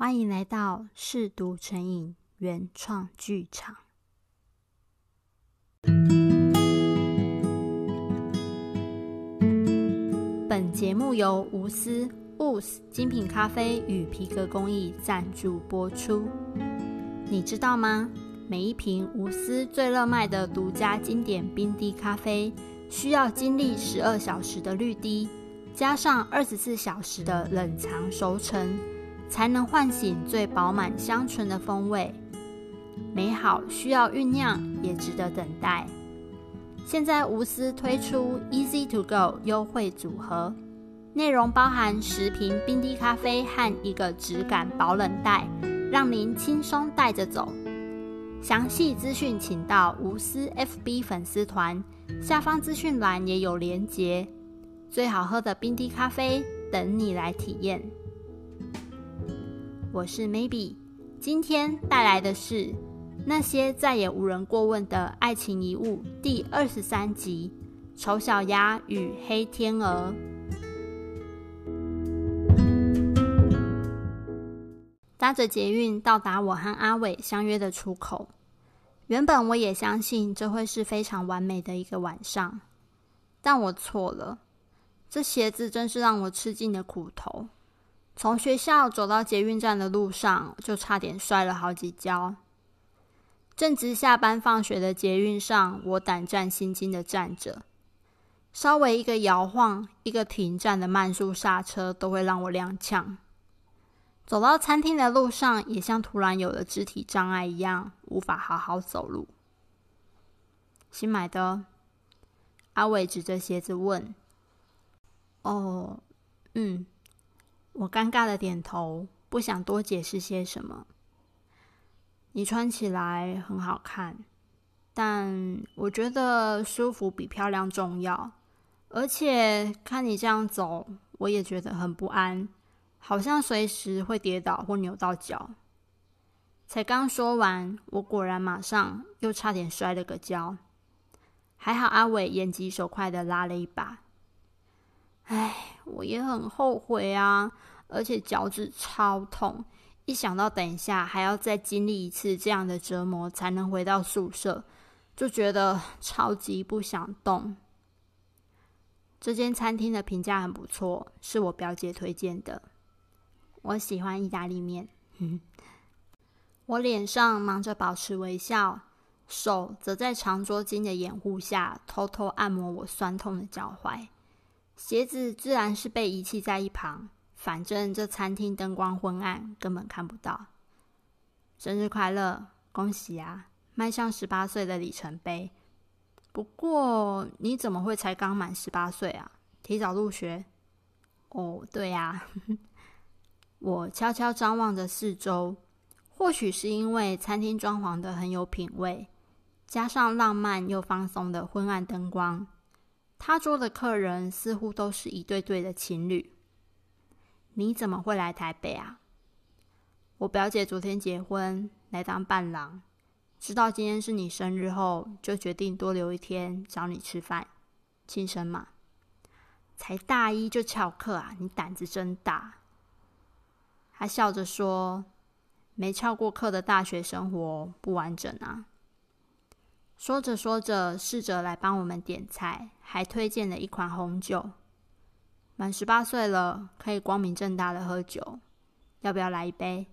欢迎来到嗜读成瘾原创剧场。本节目由无私 WOOZ 精品咖啡与皮革工艺赞助播出。你知道吗？每一瓶无私最热卖的独家经典冰滴咖啡，需要经历十二小时的滤滴，加上二十四小时的冷藏熟成。才能唤醒最饱满香醇的风味。美好需要酝酿，也值得等待。现在无私推出 Easy to Go 优惠组合，内容包含十瓶冰滴咖啡和一个质感保冷袋，让您轻松带着走。详细资讯请到无私 FB 粉丝团，下方资讯栏也有连结。最好喝的冰滴咖啡等你来体验。我是 Maybe，今天带来的是那些再也无人过问的爱情遗物第二十三集《丑小鸭与黑天鹅》。搭着捷运到达我和阿伟相约的出口，原本我也相信这会是非常完美的一个晚上，但我错了，这鞋子真是让我吃尽了苦头。从学校走到捷运站的路上，就差点摔了好几跤。正值下班放学的捷运上，我胆战心惊的站着，稍微一个摇晃、一个停站的慢速刹车，都会让我踉跄。走到餐厅的路上，也像突然有了肢体障碍一样，无法好好走路。新买的？阿伟指着鞋子问：“哦，嗯。”我尴尬的点头，不想多解释些什么。你穿起来很好看，但我觉得舒服比漂亮重要。而且看你这样走，我也觉得很不安，好像随时会跌倒或扭到脚。才刚说完，我果然马上又差点摔了个跤。还好阿伟眼疾手快的拉了一把。唉，我也很后悔啊，而且脚趾超痛，一想到等一下还要再经历一次这样的折磨才能回到宿舍，就觉得超级不想动。这间餐厅的评价很不错，是我表姐推荐的。我喜欢意大利面。我脸上忙着保持微笑，手则在长桌巾的掩护下偷偷按摩我酸痛的脚踝。鞋子自然是被遗弃在一旁，反正这餐厅灯光昏暗，根本看不到。生日快乐，恭喜啊，迈向十八岁的里程碑。不过你怎么会才刚满十八岁啊？提早入学？哦，对呀。我悄悄张望着四周，或许是因为餐厅装潢得很有品味，加上浪漫又放松的昏暗灯光。他桌的客人似乎都是一对对的情侣。你怎么会来台北啊？我表姐昨天结婚，来当伴郎。知道今天是你生日后，就决定多留一天找你吃饭，庆生嘛。才大一就翘课啊？你胆子真大。他笑着说：“没翘过课的大学生活不完整啊。”说着说着，侍者来帮我们点菜，还推荐了一款红酒。满十八岁了，可以光明正大的喝酒，要不要来一杯？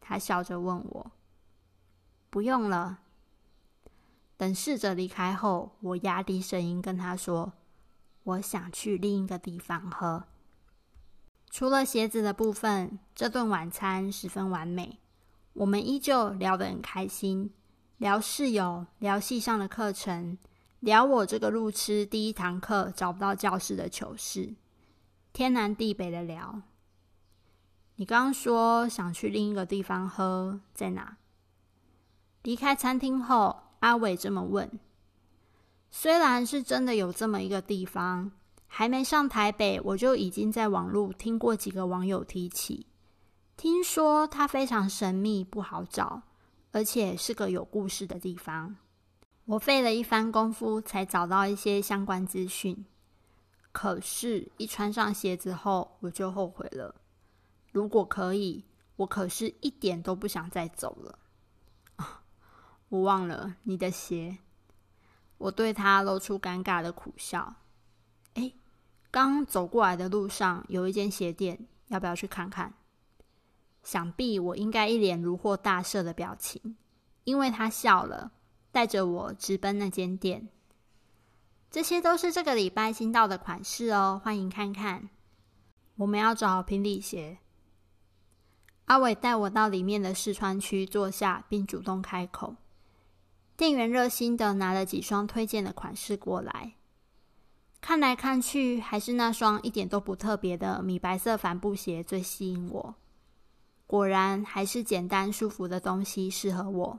他笑着问我。不用了。等侍者离开后，我压低声音跟他说：“我想去另一个地方喝。”除了鞋子的部分，这顿晚餐十分完美。我们依旧聊得很开心。聊室友，聊系上的课程，聊我这个路痴第一堂课找不到教室的糗事，天南地北的聊。你刚刚说想去另一个地方喝，在哪？离开餐厅后，阿伟这么问。虽然是真的有这么一个地方，还没上台北，我就已经在网络听过几个网友提起，听说它非常神秘，不好找。而且是个有故事的地方，我费了一番功夫才找到一些相关资讯。可是，一穿上鞋子后，我就后悔了。如果可以，我可是一点都不想再走了。我忘了你的鞋。我对他露出尴尬的苦笑。哎，刚走过来的路上有一间鞋店，要不要去看看？想必我应该一脸如获大赦的表情，因为他笑了，带着我直奔那间店。这些都是这个礼拜新到的款式哦，欢迎看看。我们要找平底鞋。阿伟带我到里面的试穿区坐下，并主动开口。店员热心的拿了几双推荐的款式过来，看来看去，还是那双一点都不特别的米白色帆布鞋最吸引我。果然，还是简单舒服的东西适合我。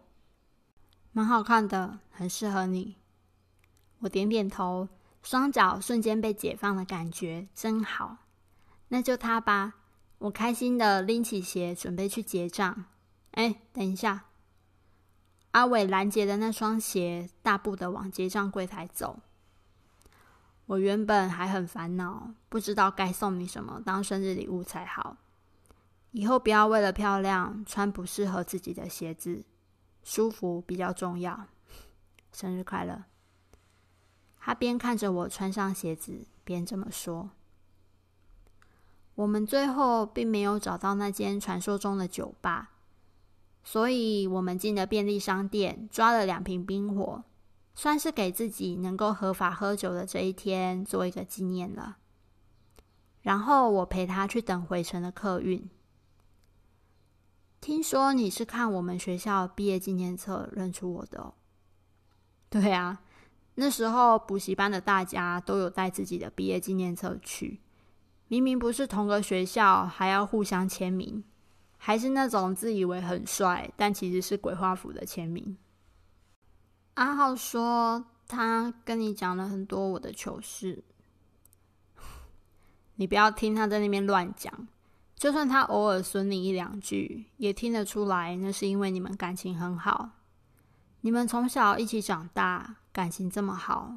蛮好看的，很适合你。我点点头，双脚瞬间被解放的感觉真好。那就它吧。我开心的拎起鞋，准备去结账。哎，等一下。阿伟拦截的那双鞋，大步的往结账柜台走。我原本还很烦恼，不知道该送你什么当生日礼物才好。以后不要为了漂亮穿不适合自己的鞋子，舒服比较重要。生日快乐！他边看着我穿上鞋子，边这么说。我们最后并没有找到那间传说中的酒吧。所以，我们进了便利商店，抓了两瓶冰火，算是给自己能够合法喝酒的这一天做一个纪念了。然后，我陪他去等回程的客运。听说你是看我们学校毕业纪念册认出我的哦？对啊，那时候补习班的大家都有带自己的毕业纪念册去，明明不是同个学校，还要互相签名。还是那种自以为很帅，但其实是鬼画符的签名。阿浩说他跟你讲了很多我的糗事，你不要听他在那边乱讲。就算他偶尔损你一两句，也听得出来那是因为你们感情很好。你们从小一起长大，感情这么好，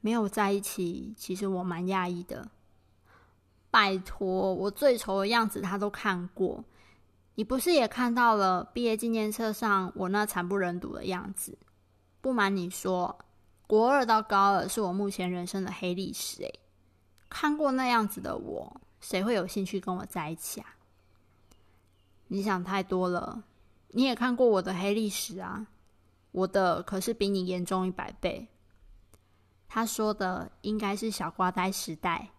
没有在一起，其实我蛮讶异的。拜托，我最丑的样子他都看过。你不是也看到了毕业纪念册上我那惨不忍睹的样子？不瞒你说，国二到高二是我目前人生的黑历史。诶，看过那样子的我，谁会有兴趣跟我在一起啊？你想太多了。你也看过我的黑历史啊，我的可是比你严重一百倍。他说的应该是小瓜呆时代，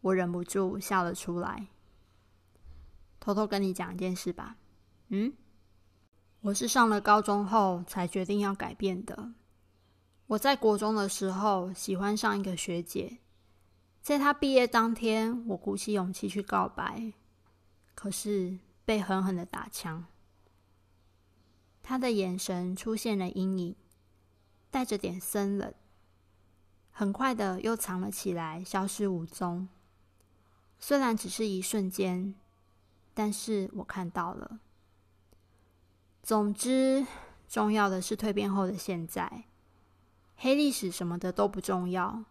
我忍不住笑了出来。偷偷跟你讲一件事吧，嗯，我是上了高中后才决定要改变的。我在国中的时候喜欢上一个学姐，在他毕业当天，我鼓起勇气去告白，可是被狠狠的打枪。他的眼神出现了阴影，带着点森冷，很快的又藏了起来，消失无踪。虽然只是一瞬间。但是我看到了。总之，重要的是蜕变后的现在，黑历史什么的都不重要。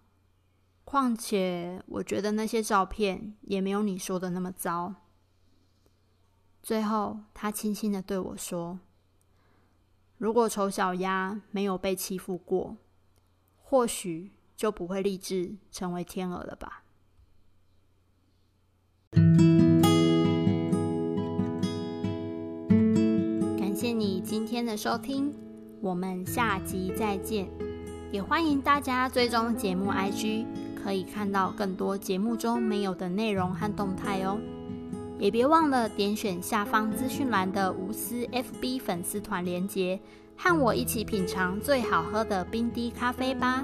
况且，我觉得那些照片也没有你说的那么糟。最后，他轻轻的对我说：“如果丑小鸭没有被欺负过，或许就不会立志成为天鹅了吧。”感谢你今天的收听，我们下集再见。也欢迎大家追踪节目 IG，可以看到更多节目中没有的内容和动态哦。也别忘了点选下方资讯栏的无私 FB 粉丝团连接，和我一起品尝最好喝的冰滴咖啡吧。